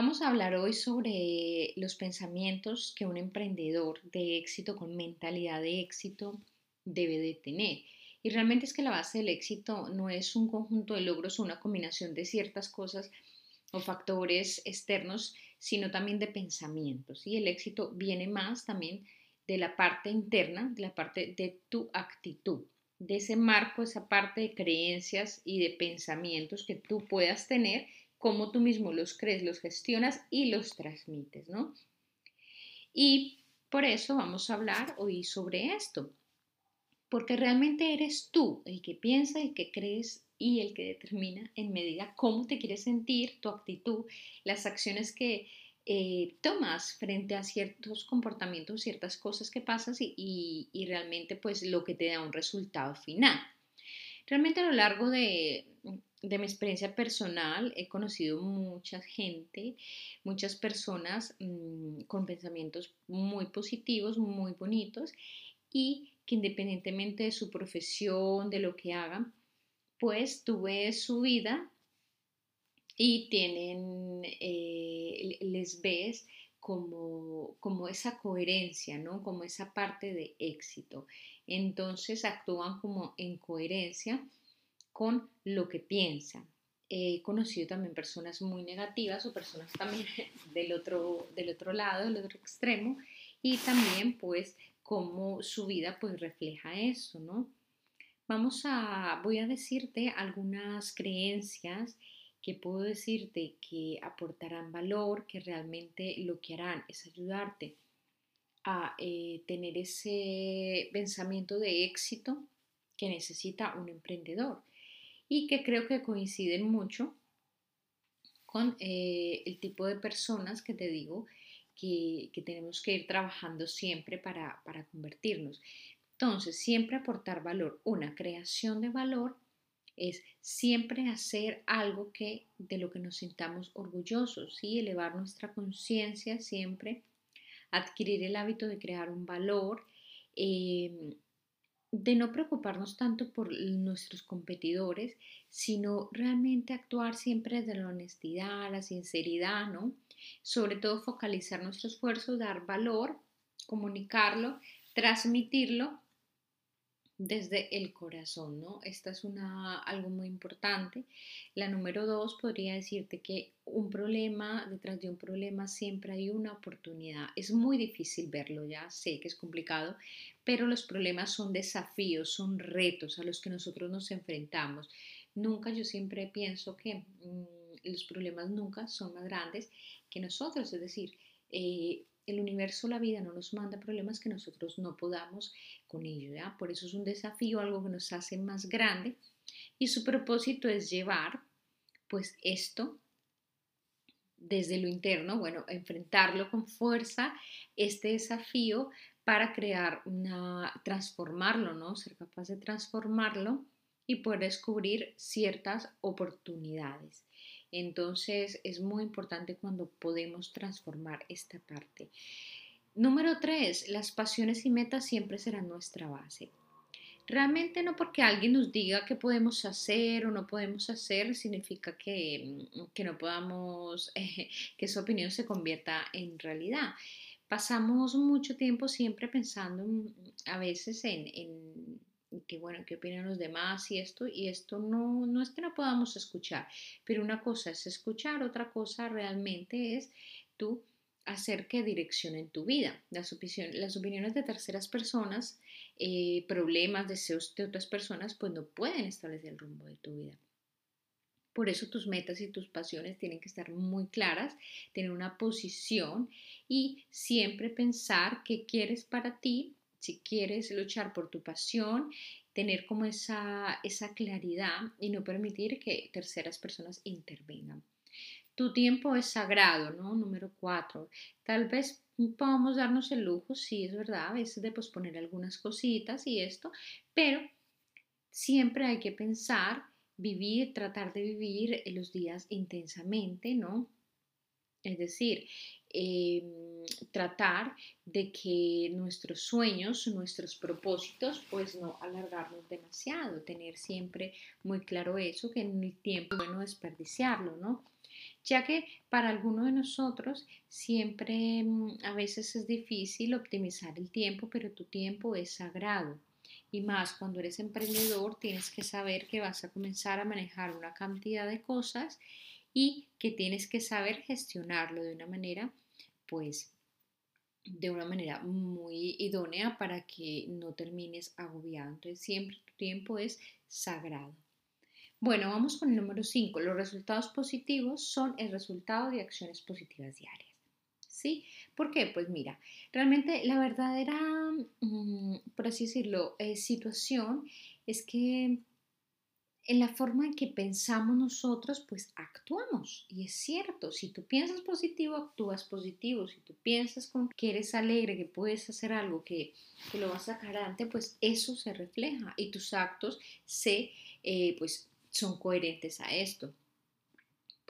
Vamos a hablar hoy sobre los pensamientos que un emprendedor de éxito con mentalidad de éxito debe de tener. Y realmente es que la base del éxito no es un conjunto de logros o una combinación de ciertas cosas o factores externos, sino también de pensamientos. Y el éxito viene más también de la parte interna, de la parte de tu actitud, de ese marco, esa parte de creencias y de pensamientos que tú puedas tener cómo tú mismo los crees, los gestionas y los transmites, ¿no? Y por eso vamos a hablar hoy sobre esto, porque realmente eres tú el que piensa, el que crees y el que determina en medida cómo te quieres sentir, tu actitud, las acciones que eh, tomas frente a ciertos comportamientos, ciertas cosas que pasas y, y realmente pues lo que te da un resultado final. Realmente a lo largo de, de mi experiencia personal he conocido mucha gente, muchas personas mm, con pensamientos muy positivos, muy bonitos y que independientemente de su profesión, de lo que hagan, pues tuve su vida y tienen, eh, les ves como, como esa coherencia, ¿no? Como esa parte de éxito. Entonces actúan como en coherencia con lo que piensa. He conocido también personas muy negativas o personas también del otro, del otro lado, del otro extremo, y también pues cómo su vida pues refleja eso, ¿no? Vamos a, voy a decirte algunas creencias que puedo decirte que aportarán valor, que realmente lo que harán es ayudarte a eh, tener ese pensamiento de éxito que necesita un emprendedor y que creo que coinciden mucho con eh, el tipo de personas que te digo que, tenemos que ir trabajando siempre para, para convertirnos. Entonces, siempre aportar valor, una creación de valor es siempre hacer algo que de lo que nos sintamos orgullosos, ¿sí? elevar nuestra conciencia siempre, adquirir el hábito de crear un valor, eh, de no preocuparnos tanto por nuestros competidores, sino realmente actuar siempre desde la honestidad, la sinceridad, ¿no? Sobre todo focalizar nuestro esfuerzo, dar valor, comunicarlo, transmitirlo desde el corazón, ¿no? Esta es una, algo muy importante. La número dos podría decirte que un problema, detrás de un problema siempre hay una oportunidad. Es muy difícil verlo, ya sé que es complicado, pero los problemas son desafíos, son retos a los que nosotros nos enfrentamos. Nunca, yo siempre pienso que mm, los problemas nunca son más grandes que nosotros, es decir, eh, el universo, la vida no nos manda problemas que nosotros no podamos con ello, ¿ya? Por eso es un desafío, algo que nos hace más grande y su propósito es llevar pues esto desde lo interno, bueno, enfrentarlo con fuerza, este desafío para crear una, transformarlo, ¿no? Ser capaz de transformarlo y poder descubrir ciertas oportunidades. Entonces es muy importante cuando podemos transformar esta parte. Número tres, las pasiones y metas siempre serán nuestra base. Realmente no porque alguien nos diga qué podemos hacer o no podemos hacer, significa que, que no podamos, que su opinión se convierta en realidad. Pasamos mucho tiempo siempre pensando a veces en que bueno, qué opinan los demás y esto, y esto no, no es que no podamos escuchar, pero una cosa es escuchar, otra cosa realmente es tú hacer que direccionen tu vida. Las, las opiniones de terceras personas, eh, problemas, deseos de otras personas, pues no pueden establecer el rumbo de tu vida. Por eso tus metas y tus pasiones tienen que estar muy claras, tener una posición y siempre pensar qué quieres para ti Si quieres luchar por tu pasión, tener como esa, esa claridad y no permitir que terceras personas intervengan. Tu tiempo es sagrado, ¿no? Número cuatro. Tal vez podamos darnos el lujo, sí, es verdad, a veces de posponer algunas cositas y esto, pero siempre hay que pensar, vivir, tratar de vivir los días intensamente, ¿no? Es decir, em, tratar de que nuestros sueños, nuestros propósitos, pues no alargarnos demasiado, tener siempre muy claro eso, que en el tiempo bueno desperdiciarlo, ¿no? Ya que para algunos de nosotros siempre mm, a veces es difícil optimizar el tiempo, pero tu tiempo es sagrado. Y más cuando eres emprendedor, tienes que saber que vas a comenzar a manejar una cantidad de cosas y que tienes que saber gestionarlo de una manera, pues, de una manera muy idónea para que no termines agobiado. Entonces, siempre tu tiempo es sagrado. Bueno, vamos con el número 5. Los resultados positivos son el resultado de acciones positivas diarias. ¿Sí? ¿Por qué? Pues mira, realmente la verdadera, mm, por así decirlo, eh, situación es que en la forma en que pensamos nosotros, pues actuamos. Y es cierto, si tú piensas positivo, actúas positivo. Si tú piensas con que eres alegre, que puedes hacer algo, que, que lo vas a sacar adelante, pues eso se refleja y tus actos se, eh, pues, son coherentes a esto.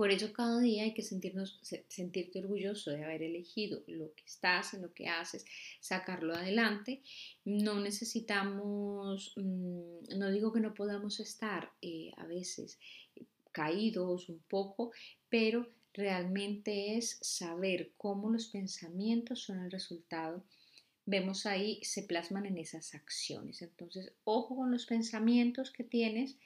Por eso cada día hay que sentirnos, sentirte orgulloso de haber elegido lo que estás, en lo que haces, sacarlo adelante. No necesitamos, mm, no digo que no podamos estar eh, a veces caídos un poco, pero realmente es saber cómo los pensamientos son el resultado. Vemos ahí, se plasman en esas acciones. Entonces, ojo con los pensamientos que tienes,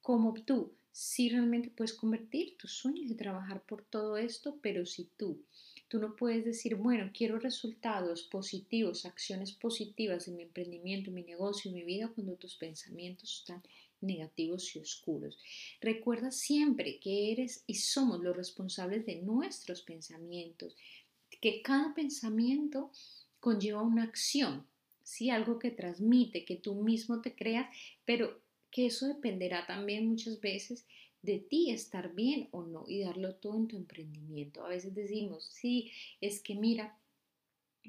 como tú si realmente puedes convertir tus sueños y trabajar por todo esto, pero si tú, tú no puedes decir, bueno, quiero resultados positivos, acciones positivas en mi emprendimiento, en mi negocio, en mi vida, cuando tus pensamientos están negativos y oscuros. Recuerda siempre que eres y somos los responsables de nuestros pensamientos, que cada pensamiento conlleva una acción, ¿sí? algo que transmite, que tú mismo te creas, pero que eso dependerá también muchas veces de ti estar bien o no y darlo todo en tu emprendimiento. A veces decimos, sí, es que mira,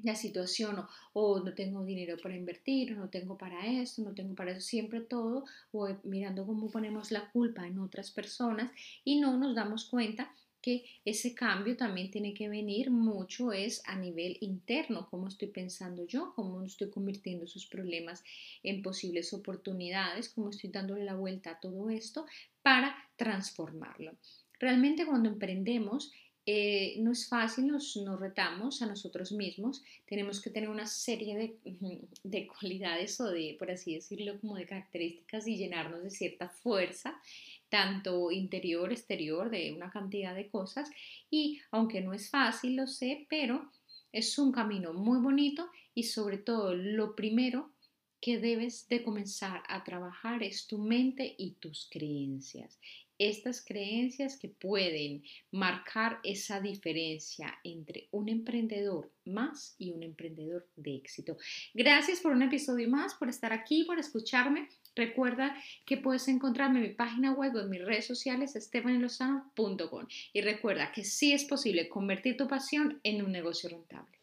la situación o, no tengo dinero para invertir o no tengo para esto, no tengo para eso, siempre todo o mirando cómo ponemos la culpa en otras personas y no nos damos cuenta que ese cambio también tiene que venir mucho es a nivel interno, cómo estoy pensando yo, cómo estoy convirtiendo sus problemas en posibles oportunidades, cómo estoy dándole la vuelta a todo esto para transformarlo. Realmente cuando emprendemos eh, no es fácil, nos, nos, retamos a nosotros mismos, tenemos que tener una serie de, de cualidades o de, por así decirlo, como de características y llenarnos de cierta fuerza tanto interior, exterior, de una cantidad de cosas. Y aunque no es fácil, lo sé, pero es un camino muy bonito y sobre todo lo primero que debes de comenzar a trabajar es tu mente y tus creencias. Estas creencias que pueden marcar esa diferencia entre un emprendedor más y un emprendedor de éxito. Gracias por un episodio más, por estar aquí, por escucharme. Recuerda que puedes encontrarme en mi página web o en mis redes sociales estefanilozano.com y recuerda que sí es posible convertir tu pasión en un negocio rentable.